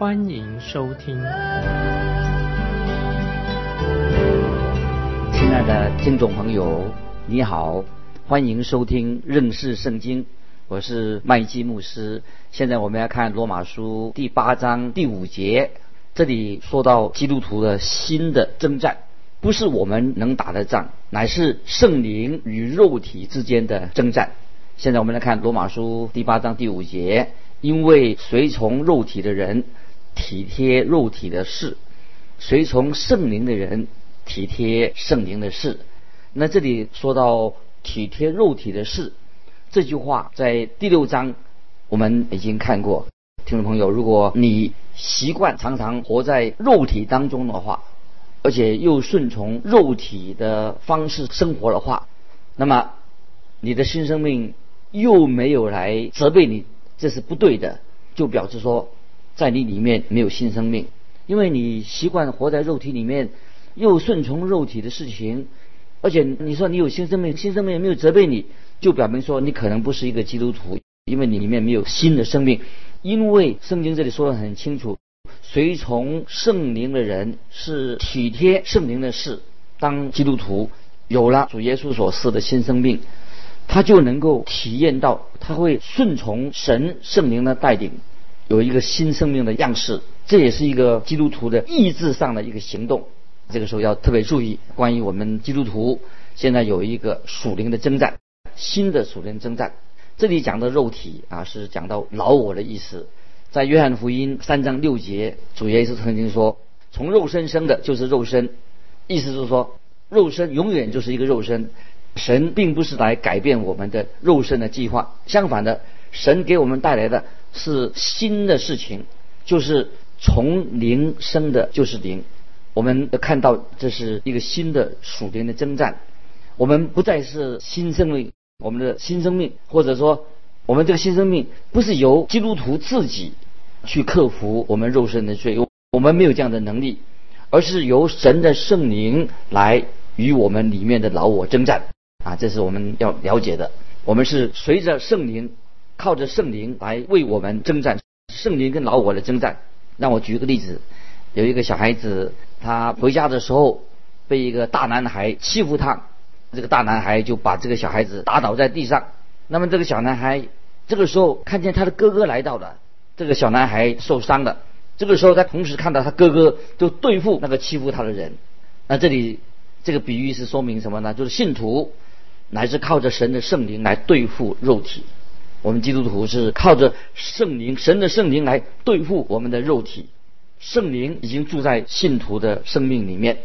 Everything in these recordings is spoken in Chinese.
欢迎收听。亲爱的听众朋友，你好，欢迎收听认识圣经。我是麦基牧师。现在我们要看罗马书第八章第五节，这里说到基督徒的新的征战，不是我们能打的仗，乃是圣灵与肉体之间的征战。现在我们来看罗马书第八章第五节，因为随从肉体的人体贴肉体的事，随从圣灵的人体贴圣灵的事。那这里说到体贴肉体的事。这句话在第六章我们已经看过，听众朋友，如果你习惯常常活在肉体当中的话，而且又顺从肉体的方式生活的话，那么你的新生命又没有来责备你，这是不对的，就表示说在你里面没有新生命，因为你习惯活在肉体里面，又顺从肉体的事情，而且你说你有新生命，新生命也没有责备你。就表明说你可能不是一个基督徒，因为你里面没有新的生命。因为圣经这里说的很清楚，随从圣灵的人是体贴圣灵的事。当基督徒有了主耶稣所赐的新生命，他就能够体验到，他会顺从神圣灵的带领，有一个新生命的样式。这也是一个基督徒的意志上的一个行动。这个时候要特别注意，关于我们基督徒现在有一个属灵的征战。新的属灵征战，这里讲的肉体啊，是讲到老我的意思。在约翰福音三章六节，主耶稣曾经说：“从肉身生的，就是肉身。”意思是说，肉身永远就是一个肉身。神并不是来改变我们的肉身的计划，相反的，神给我们带来的是新的事情，就是从灵生的，就是灵。我们看到这是一个新的属灵的征战，我们不再是新生命。我们的新生命，或者说我们这个新生命，不是由基督徒自己去克服我们肉身的罪，我们没有这样的能力，而是由神的圣灵来与我们里面的老我征战啊！这是我们要了解的。我们是随着圣灵，靠着圣灵来为我们征战，圣灵跟老我的征战。让我举个例子，有一个小孩子，他回家的时候被一个大男孩欺负他。这个大男孩就把这个小孩子打倒在地上。那么这个小男孩这个时候看见他的哥哥来到了，这个小男孩受伤了。这个时候他同时看到他哥哥就对付那个欺负他的人。那这里这个比喻是说明什么呢？就是信徒乃是靠着神的圣灵来对付肉体。我们基督徒是靠着圣灵，神的圣灵来对付我们的肉体。圣灵已经住在信徒的生命里面，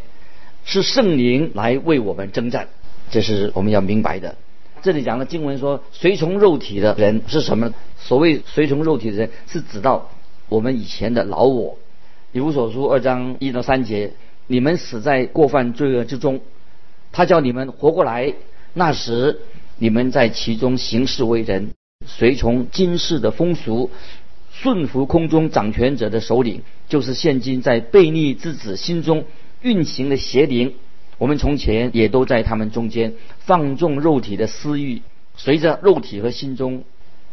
是圣灵来为我们征战。这是我们要明白的。这里讲的经文说，随从肉体的人是什么？所谓随从肉体的人，是指到我们以前的老我。以弗所书二章一到三节，你们死在过犯罪恶之中，他叫你们活过来。那时你们在其中行事为人，随从今世的风俗，顺服空中掌权者的首领，就是现今在悖逆之子心中运行的邪灵。我们从前也都在他们中间放纵肉体的私欲，随着肉体和心中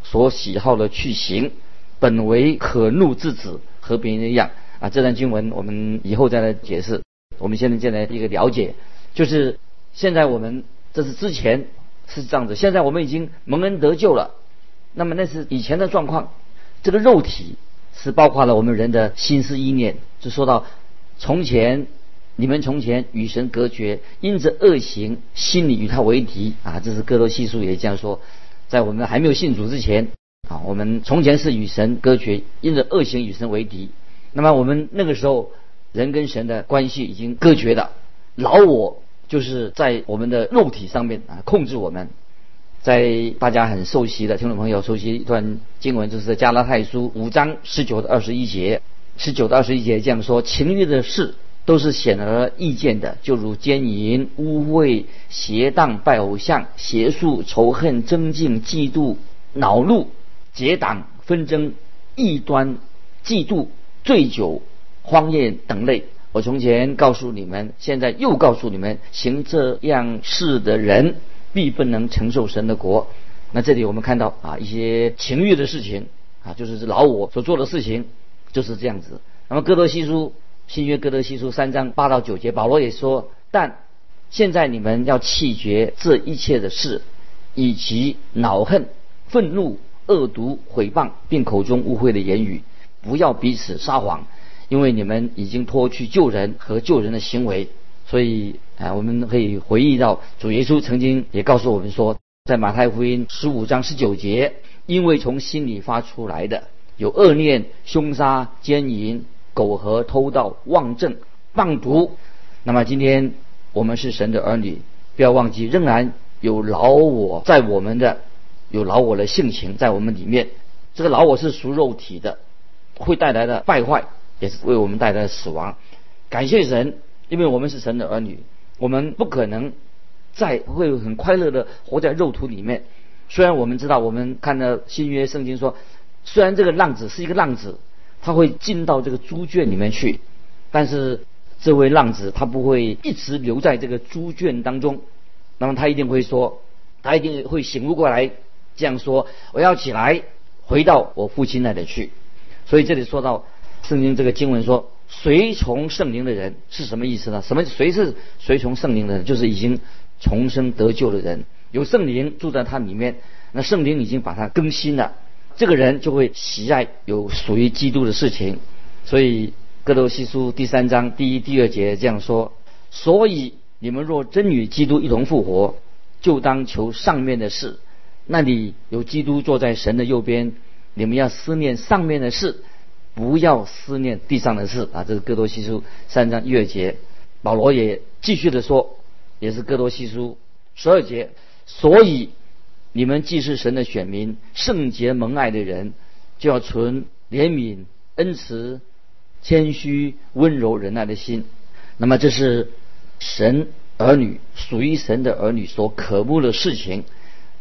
所喜好的去行，本为可怒之子，和别人一样啊。这段经文我们以后再来解释。我们现在进来一个了解，就是现在我们这是之前是这样子，现在我们已经蒙恩得救了。那么那是以前的状况，这个肉体是包括了我们人的心思意念，就说到从前。你们从前与神隔绝，因着恶行，心里与他为敌啊！这是哥罗西书也这样说。在我们还没有信主之前啊，我们从前是与神隔绝，因着恶行与神为敌。那么我们那个时候，人跟神的关系已经隔绝了。老我就是在我们的肉体上面啊控制我们。在大家很熟悉的听众朋友熟悉一段经文，就是在加拉太书五章十九到二十一节。十九到二十一节这样说：情欲的事都是显而易见的，就如奸淫、污秽、邪荡、拜偶像、邪术、仇恨、争竞、嫉妒、恼怒、结党、纷争、异端、嫉妒、醉酒、荒宴等类。我从前告诉你们，现在又告诉你们，行这样事的人必不能承受神的国。那这里我们看到啊，一些情欲的事情啊，就是老我所做的事情就是这样子。那么哥德西书新约哥德西书三章八到九节，保罗也说：但现在你们要弃绝这一切的事，以及恼恨、愤怒、恶毒、毁谤，并口中污秽的言语，不要彼此撒谎。因为你们已经脱去救人和救人的行为，所以啊，我们可以回忆到主耶稣曾经也告诉我们说，在马太福音十五章十九节，因为从心里发出来的有恶念、凶杀、奸淫、苟合、偷盗、妄政、妄毒。那么今天我们是神的儿女，不要忘记，仍然有老我在我们的，有老我的性情在我们里面。这个老我是属肉体的，会带来的败坏。也是为我们带来死亡。感谢神，因为我们是神的儿女，我们不可能再会很快乐的活在肉土里面。虽然我们知道，我们看到新约圣经说，虽然这个浪子是一个浪子，他会进到这个猪圈里面去，但是这位浪子他不会一直留在这个猪圈当中。那么他一定会说，他一定会醒悟过来，这样说：我要起来，回到我父亲那里去。所以这里说到。圣经这个经文说：“随从圣灵的人是什么意思呢？什么谁是随从圣灵的人？就是已经重生得救的人，有圣灵住在他里面，那圣灵已经把他更新了，这个人就会喜爱有属于基督的事情。所以哥罗西书第三章第一、第二节这样说：所以你们若真与基督一同复活，就当求上面的事，那里有基督坐在神的右边，你们要思念上面的事。”不要思念地上的事啊！这是哥多西书三章一二节，保罗也继续的说，也是哥多西书十二节。所以你们既是神的选民，圣洁蒙爱的人，就要存怜悯、恩慈、谦虚、温柔、仁爱的心。那么这是神儿女属于神的儿女所渴慕的事情。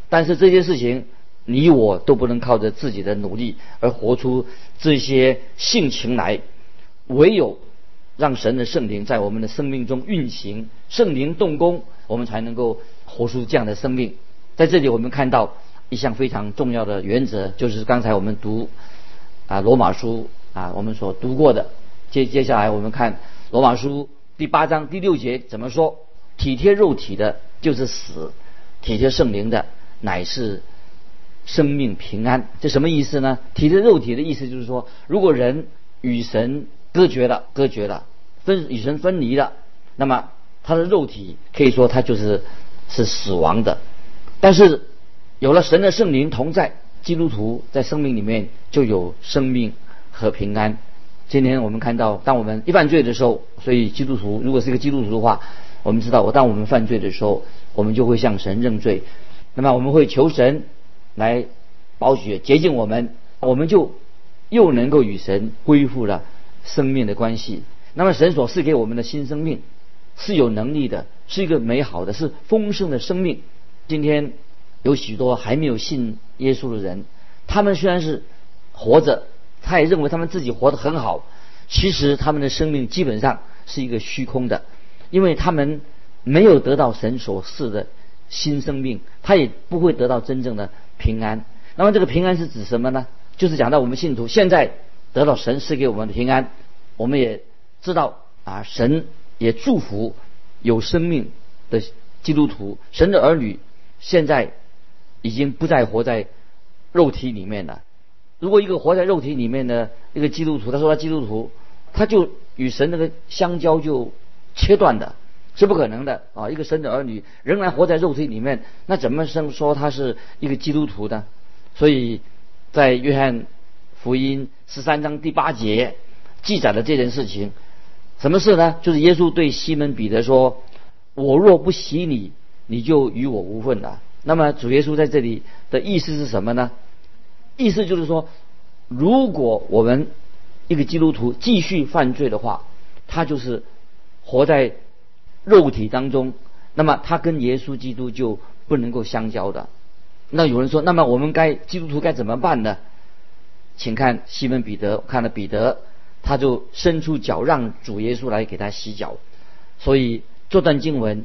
但是这些事情。你我都不能靠着自己的努力而活出这些性情来，唯有让神的圣灵在我们的生命中运行，圣灵动工，我们才能够活出这样的生命。在这里，我们看到一项非常重要的原则，就是刚才我们读啊罗马书啊我们所读过的。接接下来我们看罗马书第八章第六节怎么说：体贴肉体的，就是死；体贴圣灵的，乃是。生命平安，这什么意思呢？体的肉体的意思就是说，如果人与神隔绝了、隔绝了、分与神分离了，那么他的肉体可以说他就是是死亡的。但是有了神的圣灵同在，基督徒在生命里面就有生命和平安。今天我们看到，当我们一犯罪的时候，所以基督徒如果是一个基督徒的话，我们知道，我当我们犯罪的时候，我们就会向神认罪，那么我们会求神。来保血洁净我们，我们就又能够与神恢复了生命的关系。那么神所赐给我们的新生命是有能力的，是一个美好的、是丰盛的生命。今天有许多还没有信耶稣的人，他们虽然是活着，他也认为他们自己活得很好，其实他们的生命基本上是一个虚空的，因为他们没有得到神所赐的新生命，他也不会得到真正的。平安，那么这个平安是指什么呢？就是讲到我们信徒现在得到神赐给我们的平安，我们也知道啊，神也祝福有生命的基督徒，神的儿女现在已经不再活在肉体里面了。如果一个活在肉体里面的一个基督徒，他说他基督徒，他就与神那个相交就切断的。是不可能的啊！一个神的儿女仍然活在肉体里面，那怎么生说他是一个基督徒呢？所以在约翰福音十三章第八节记载了这件事情。什么事呢？就是耶稣对西门彼得说：“我若不洗你，你就与我无份了。”那么主耶稣在这里的意思是什么呢？意思就是说，如果我们一个基督徒继续犯罪的话，他就是活在肉体当中，那么他跟耶稣基督就不能够相交的。那有人说，那么我们该基督徒该怎么办呢？请看西门彼得，看了彼得，他就伸出脚让主耶稣来给他洗脚。所以这段经文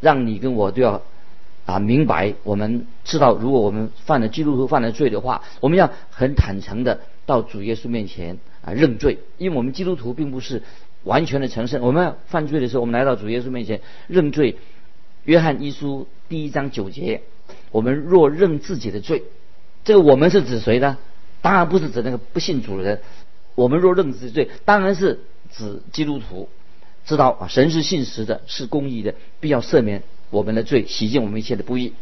让你跟我都要啊明白，我们知道，如果我们犯了基督徒犯了罪的话，我们要很坦诚的到主耶稣面前啊认罪，因为我们基督徒并不是完全的成圣。我们犯罪的时候，我们来到主耶稣面前认罪。约翰一书第一章九节，我们若认自己的罪，这个我们是指谁呢？当然不是指那个不信主的人。我们若认自己罪，当然是指基督徒。知道啊，神是信实的，是公义的，必要赦免我们的罪，洗净我们一切的不义。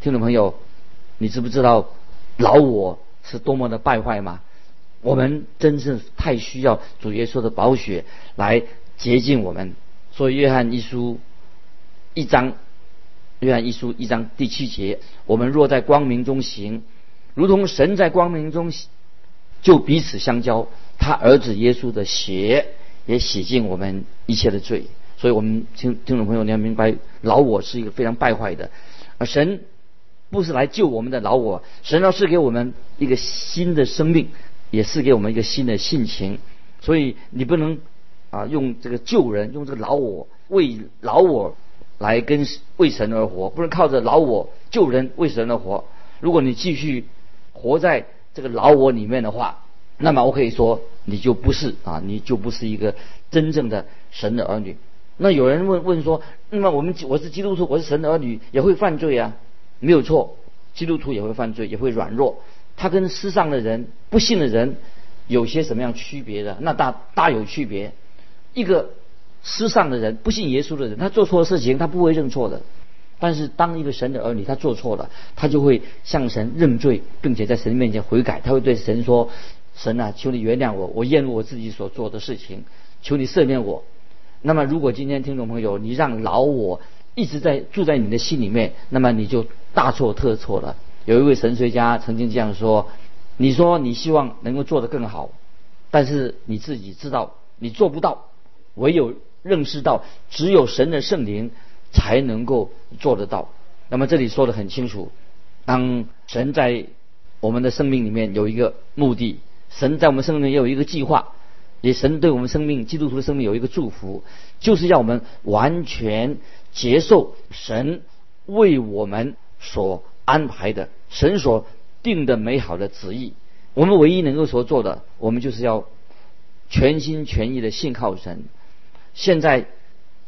听众朋友，你知不知道老我是多么的败坏吗？我们真正太需要主耶稣的宝血来洁净我们。所以约翰一书一章，约翰一书一章第七节，我们若在光明中行。如同神在光明中，就彼此相交。他儿子耶稣的血也洗净我们一切的罪。所以，我们听听众朋友，你要明白，老我是一个非常败坏的。而神不是来救我们的老我，神要是给我们一个新的生命，也是给我们一个新的性情。所以，你不能啊用这个救人，用这个老我为老我来跟为神而活，不能靠着老我救人为神而活。如果你继续，活在这个老我里面的话，那么我可以说你就不是啊，你就不是一个真正的神的儿女。那有人问问说，那么我们我是基督徒，我是神的儿女，也会犯罪啊？没有错，基督徒也会犯罪，也会软弱。他跟世上的人、不信的人有些什么样区别的？那大大有区别。一个世上的人、不信耶稣的人，他做错事情，他不会认错的。但是，当一个神的儿女他做错了，他就会向神认罪，并且在神面前悔改。他会对神说：“神啊，求你原谅我，我厌恶我自己所做的事情，求你赦免我。”那么，如果今天听众朋友你让老我一直在住在你的心里面，那么你就大错特错了。有一位神学家曾经这样说：“你说你希望能够做得更好，但是你自己知道你做不到，唯有认识到只有神的圣灵。”才能够做得到。那么这里说的很清楚，当神在我们的生命里面有一个目的，神在我们生命里面有一个计划，也神对我们生命基督徒的生命有一个祝福，就是要我们完全接受神为我们所安排的、神所定的美好的旨意。我们唯一能够所做的，我们就是要全心全意的信靠神。现在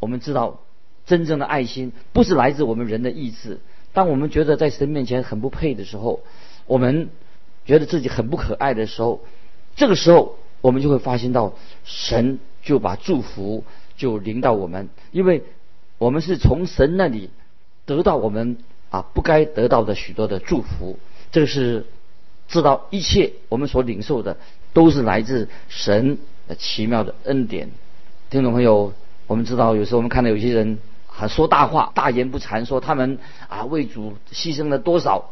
我们知道。真正的爱心不是来自我们人的意志。当我们觉得在神面前很不配的时候，我们觉得自己很不可爱的时候，这个时候我们就会发现到神就把祝福就临到我们，因为我们是从神那里得到我们啊不该得到的许多的祝福。这是知道一切我们所领受的都是来自神的奇妙的恩典。听众朋友，我们知道有时候我们看到有些人。还说大话，大言不惭，说他们啊为主牺牲了多少？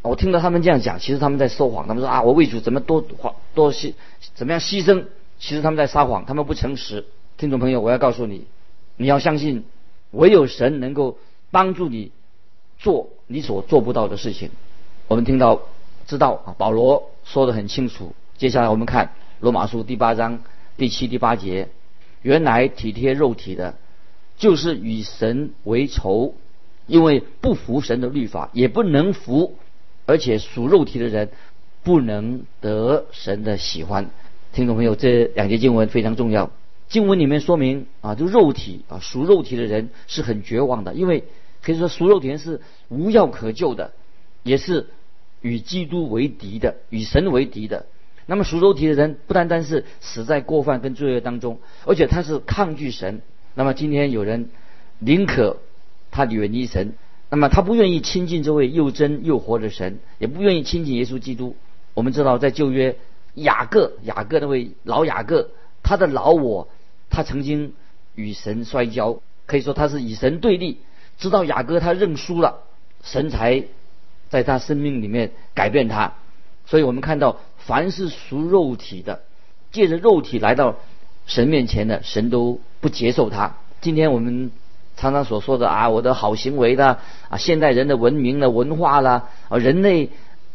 我听到他们这样讲，其实他们在说谎。他们说啊，我为主怎么多花多牺怎么样牺牲？其实他们在撒谎，他们不诚实。听众朋友，我要告诉你，你要相信，唯有神能够帮助你做你所做不到的事情。我们听到知道啊，保罗说的很清楚。接下来我们看罗马书第八章第七、第八节，原来体贴肉体的。就是与神为仇，因为不服神的律法，也不能服，而且属肉体的人不能得神的喜欢。听众朋友，这两节经文非常重要。经文里面说明啊，就肉体啊，属肉体的人是很绝望的，因为可以说熟肉田是无药可救的，也是与基督为敌的，与神为敌的。那么熟肉体的人不单单是死在过犯跟罪恶当中，而且他是抗拒神。那么今天有人宁可他远离神，那么他不愿意亲近这位又真又活的神，也不愿意亲近耶稣基督。我们知道在旧约雅各雅各那位老雅各，他的老我，他曾经与神摔跤，可以说他是与神对立。直到雅各他认输了，神才在他生命里面改变他。所以我们看到，凡是属肉体的，借着肉体来到神面前的，神都不接受他。今天我们常常所说的啊，我的好行为的啊，现代人的文明的文化啦，啊，人类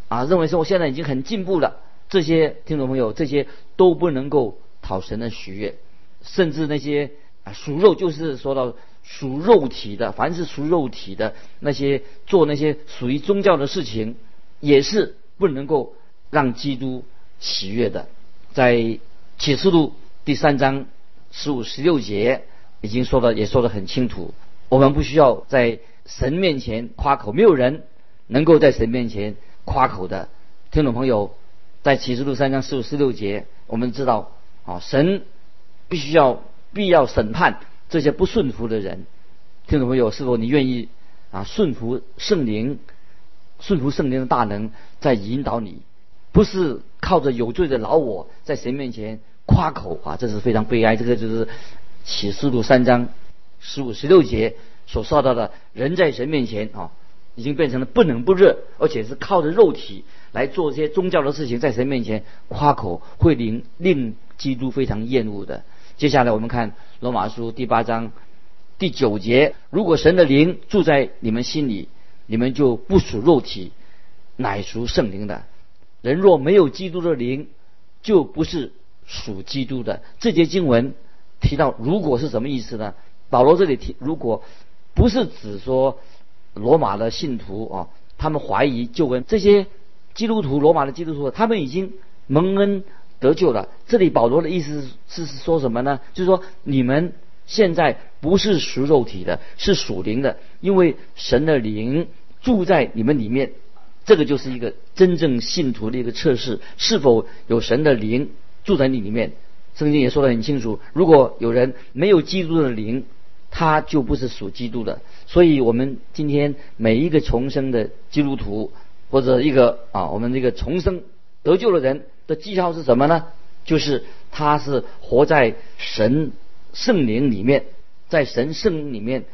啊认为说我现在已经很进步了，这些听众朋友，这些都不能够讨神的喜悦，甚至那些啊属肉，就是说到属肉体的，凡是属肉体的那些做那些属于宗教的事情，也是不能够让基督喜悦的。在启示录第三章十五、十六节已经说的，也说得很清楚。我们不需要在神面前夸口，没有人能够在神面前夸口的。听众朋友，在启示录三章十五、十六节，我们知道啊，神必须要必要审判这些不顺服的人。听众朋友，是否你愿意啊顺服圣灵，顺服圣灵的大能在引导你？不是靠着有罪的老我在神面前夸口啊，这是非常悲哀。这个就是启示录三章十五、十六节所说到的，人在神面前啊，已经变成了不冷不热，而且是靠着肉体来做一些宗教的事情，在神面前夸口，会令令基督非常厌恶的。接下来我们看罗马书第八章第九节：如果神的灵住在你们心里，你们就不属肉体，乃属圣灵的。人若没有基督的灵，就不是属基督的。这节经文提到，如果是什么意思呢？保罗这里提，如果不是指说罗马的信徒啊，他们怀疑救恩，这些基督徒，罗马的基督徒，他们已经蒙恩得救了。这里保罗的意思是是说什么呢？就是说你们现在不是属肉体的，是属灵的，因为神的灵住在你们里面。这个就是一个真正信徒的一个测试，是否有神的灵住在你里面。圣经也说得很清楚，如果有人没有基督的灵，他就不是属基督的。所以，我们今天每一个重生的基督徒，或者一个啊，我们这个重生得救的人的记号是什么呢？就是他是活在神圣灵里面，在神圣里面，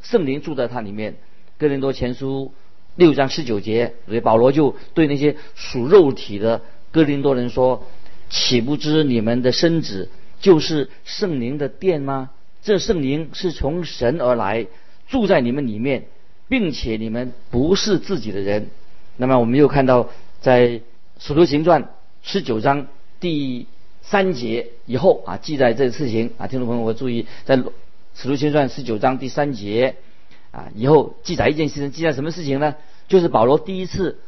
圣灵住在他里面。哥林多前书。六章十九节，所以保罗就对那些属肉体的哥林多人说：“岂不知你们的身子就是圣灵的殿吗？这圣灵是从神而来，住在你们里面，并且你们不是自己的人。”那么我们又看到，在使徒行传十九章第三节以后啊，记载这个事情啊，听众朋友我注意，在使徒行传十九章第三节。啊，以后记载一件事情，记载什么事情呢？就是保罗第一次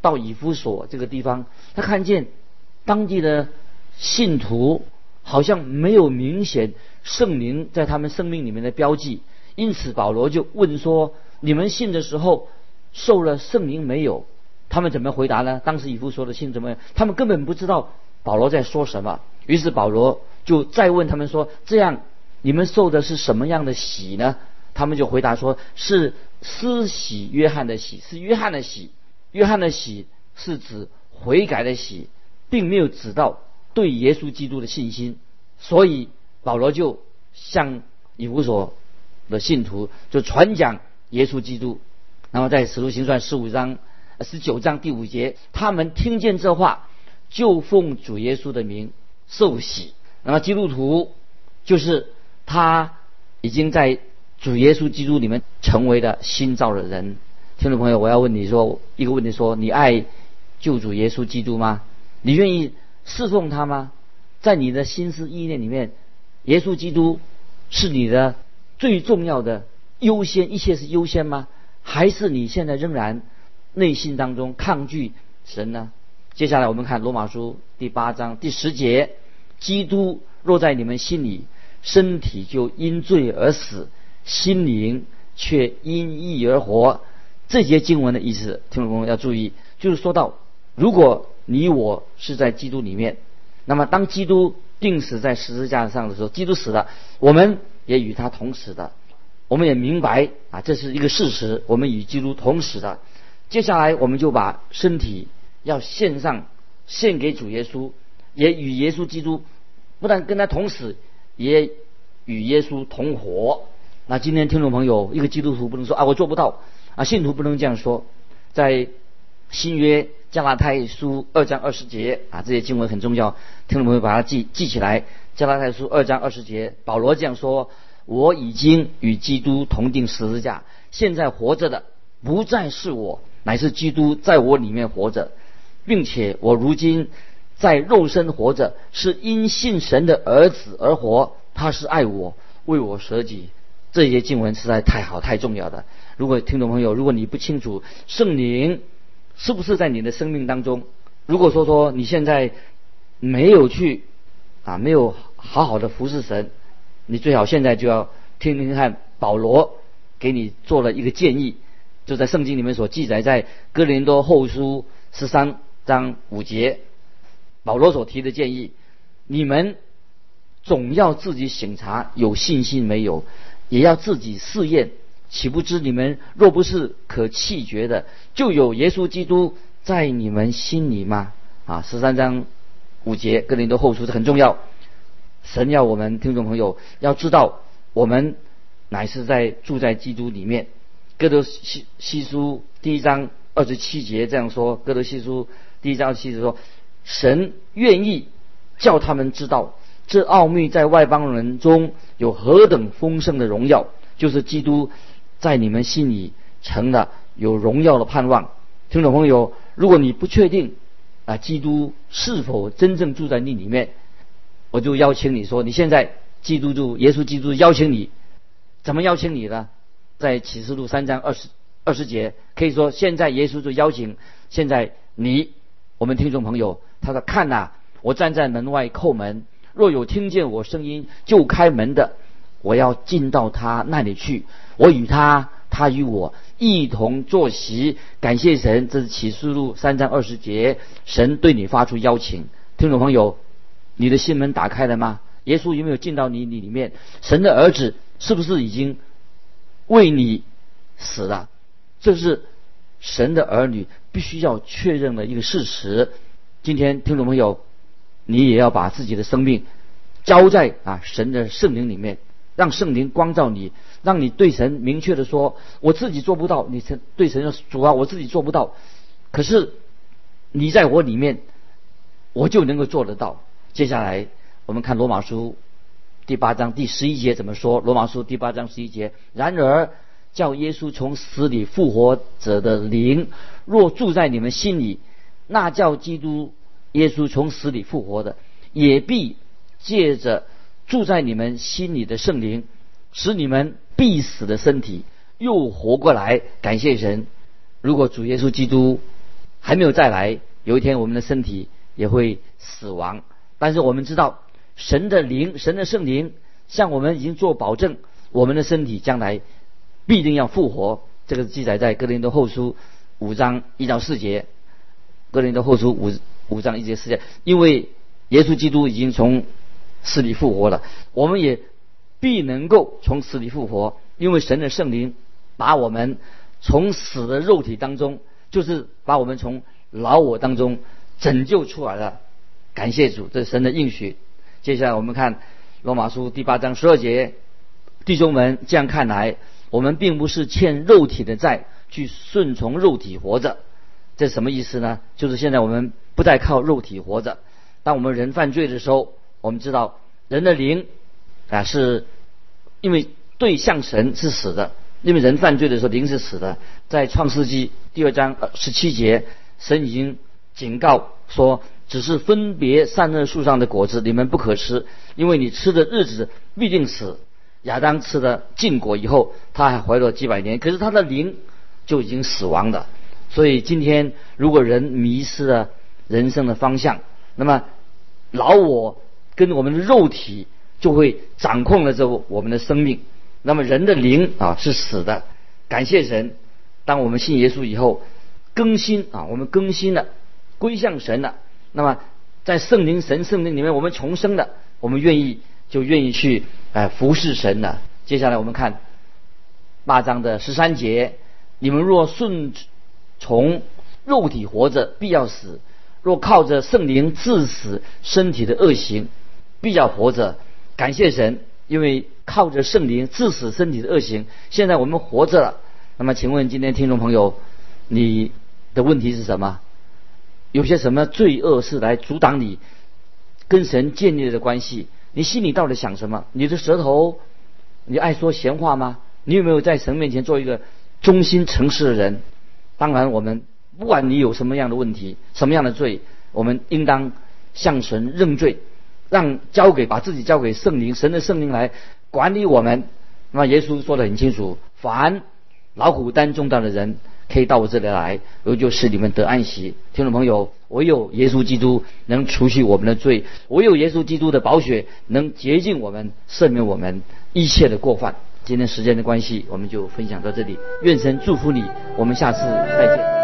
到以弗所这个地方，他看见当地的信徒好像没有明显圣灵在他们生命里面的标记，因此保罗就问说：“你们信的时候受了圣灵没有？”他们怎么回答呢？当时以弗所的信怎么样？他们根本不知道保罗在说什么。于是保罗就再问他们说：“这样你们受的是什么样的喜呢？”他们就回答说：“是施洗约翰的洗，是约翰的洗。约翰的洗是指悔改的洗，并没有指到对耶稣基督的信心。所以保罗就向以弗所的信徒就传讲耶稣基督。那么在使徒行传十五章十九章第五节，他们听见这话，就奉主耶稣的名受洗。那么基督徒就是他已经在。”主耶稣基督，里面成为了新造的人。听众朋友，我要问你说一个问题：说你爱救主耶稣基督吗？你愿意侍奉他吗？在你的心思意念里面，耶稣基督是你的最重要的优先，一切是优先吗？还是你现在仍然内心当中抗拒神呢？接下来我们看罗马书第八章第十节：基督若在你们心里，身体就因罪而死。心灵却因义而活，这节经文的意思，听众朋友要注意，就是说到，如果你我是在基督里面，那么当基督钉死在十字架上的时候，基督死了，我们也与他同死的，我们也明白啊，这是一个事实，我们与基督同死的。接下来，我们就把身体要献上，献给主耶稣，也与耶稣基督不但跟他同死，也与耶稣同活。那今天听众朋友，一个基督徒不能说啊，我做不到啊，信徒不能这样说。在新约加拉太书二章二十节啊，这些经文很重要，听众朋友把它记记起来。加拉太书二章二十节，保罗这样说：“我已经与基督同定十字架，现在活着的不再是我，乃是基督在我里面活着，并且我如今在肉身活着，是因信神的儿子而活。他是爱我，为我舍己。”这些经文实在太好太重要了。如果听众朋友，如果你不清楚圣灵是不是在你的生命当中，如果说说你现在没有去啊，没有好好的服侍神，你最好现在就要听听看保罗给你做了一个建议，就在圣经里面所记载，在哥林多后书十三章五节，保罗所提的建议，你们总要自己省察有信心没有，也要自己试验。岂不知你们若不是可弃绝的，就有耶稣基督在你们心里吗？啊，十三章五节，哥林多后书这很重要。神要我们听众朋友要知道，我们乃是在住在基督里面。哥德西西书第一章二十七节这样说：哥德西书第一章二十七节说，神愿意叫他们知道，这奥秘在外邦人中有何等丰盛的荣耀，就是基督。在你们心里成了有荣耀的盼望，听众朋友，如果你不确定啊，基督是否真正住在你里面，我就邀请你说，你现在基督就耶稣基督邀请你，怎么邀请你呢？在启示录三章二十二十节，可以说现在耶稣就邀请现在你我们听众朋友，他说看呐，我站在门外叩门，若有听见我声音就开门的。我要进到他那里去，我与他，他与我一同坐席。感谢神，这是启示录三章二十节，神对你发出邀请。听众朋友，你的心门打开了吗？耶稣有没有进到你你里面？神的儿子是不是已经为你死了？这是神的儿女必须要确认的一个事实。今天，听众朋友，你也要把自己的生命交在啊神的圣灵里面。让圣灵光照你，让你对神明确的说：“我自己做不到。”你神对神说：“主啊，我自己做不到。”可是你在我里面，我就能够做得到。接下来我们看罗马书第八章第十一节怎么说？罗马书第八章十一节：“然而叫耶稣从死里复活者的灵，若住在你们心里，那叫基督耶稣从死里复活的，也必借着。”住在你们心里的圣灵，使你们必死的身体又活过来。感谢神！如果主耶稣基督还没有再来，有一天我们的身体也会死亡。但是我们知道，神的灵、神的圣灵向我们已经做保证，我们的身体将来必定要复活。这个记载在哥林多后书五章一到四节。哥林多后书五五章一节四节，因为耶稣基督已经从死里复活了，我们也必能够从死里复活，因为神的圣灵把我们从死的肉体当中，就是把我们从老我当中拯救出来了。感谢主，这是神的应许。接下来我们看罗马书第八章十二节，弟兄们，这样看来，我们并不是欠肉体的债，去顺从肉体活着。这什么意思呢？就是现在我们不再靠肉体活着，当我们人犯罪的时候。我们知道人的灵啊，是因为对象神是死的，因为人犯罪的时候灵是死的。在创世纪第二章十七节，神已经警告说，只是分别善恶树上的果子，你们不可吃，因为你吃的日子必定死。亚当吃了禁果以后，他还活了几百年，可是他的灵就已经死亡了。所以今天如果人迷失了人生的方向，那么老我。跟我们的肉体就会掌控了这我们的生命，那么人的灵啊是死的。感谢神，当我们信耶稣以后，更新啊，我们更新了，归向神了。那么在圣灵神圣灵里面，我们重生了，我们愿意就愿意去哎服侍神了。接下来我们看八章的十三节：你们若顺从肉体活着，必要死；若靠着圣灵致死身体的恶行。必要活着，感谢神，因为靠着圣灵致死身体的恶行。现在我们活着了。那么，请问今天听众朋友，你的问题是什么？有些什么罪恶是来阻挡你跟神建立的关系？你心里到底想什么？你的舌头，你爱说闲话吗？你有没有在神面前做一个忠心诚实的人？当然，我们不管你有什么样的问题、什么样的罪，我们应当向神认罪，让交给把自己交给圣灵，神的圣灵来管理我们。那耶稣说的很清楚：凡老虎担重担的人。可以到我这里来，我就使你们得安息。听众朋友，唯有耶稣基督能除去我们的罪，唯有耶稣基督的宝血能洁净我们、赦免我们一切的过犯。今天时间的关系，我们就分享到这里。愿神祝福你，我们下次再见。